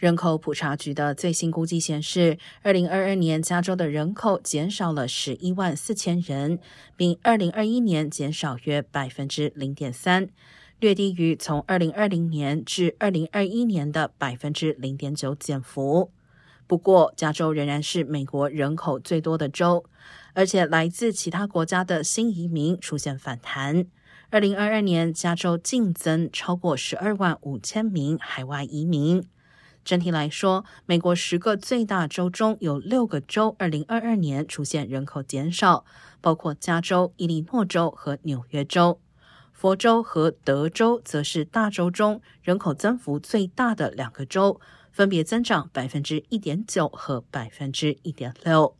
人口普查局的最新估计显示，二零二二年加州的人口减少了十一万四千人，比二零二一年减少约百分之零点三，略低于从二零二零年至二零二一年的百分之零点九减幅。不过，加州仍然是美国人口最多的州，而且来自其他国家的新移民出现反弹。二零二二年，加州净增超过十二万五千名海外移民。整体来说，美国十个最大州中有六个州，二零二二年出现人口减少，包括加州、伊利诺州和纽约州。佛州和德州则是大州中人口增幅最大的两个州，分别增长百分之一点九和百分之一点六。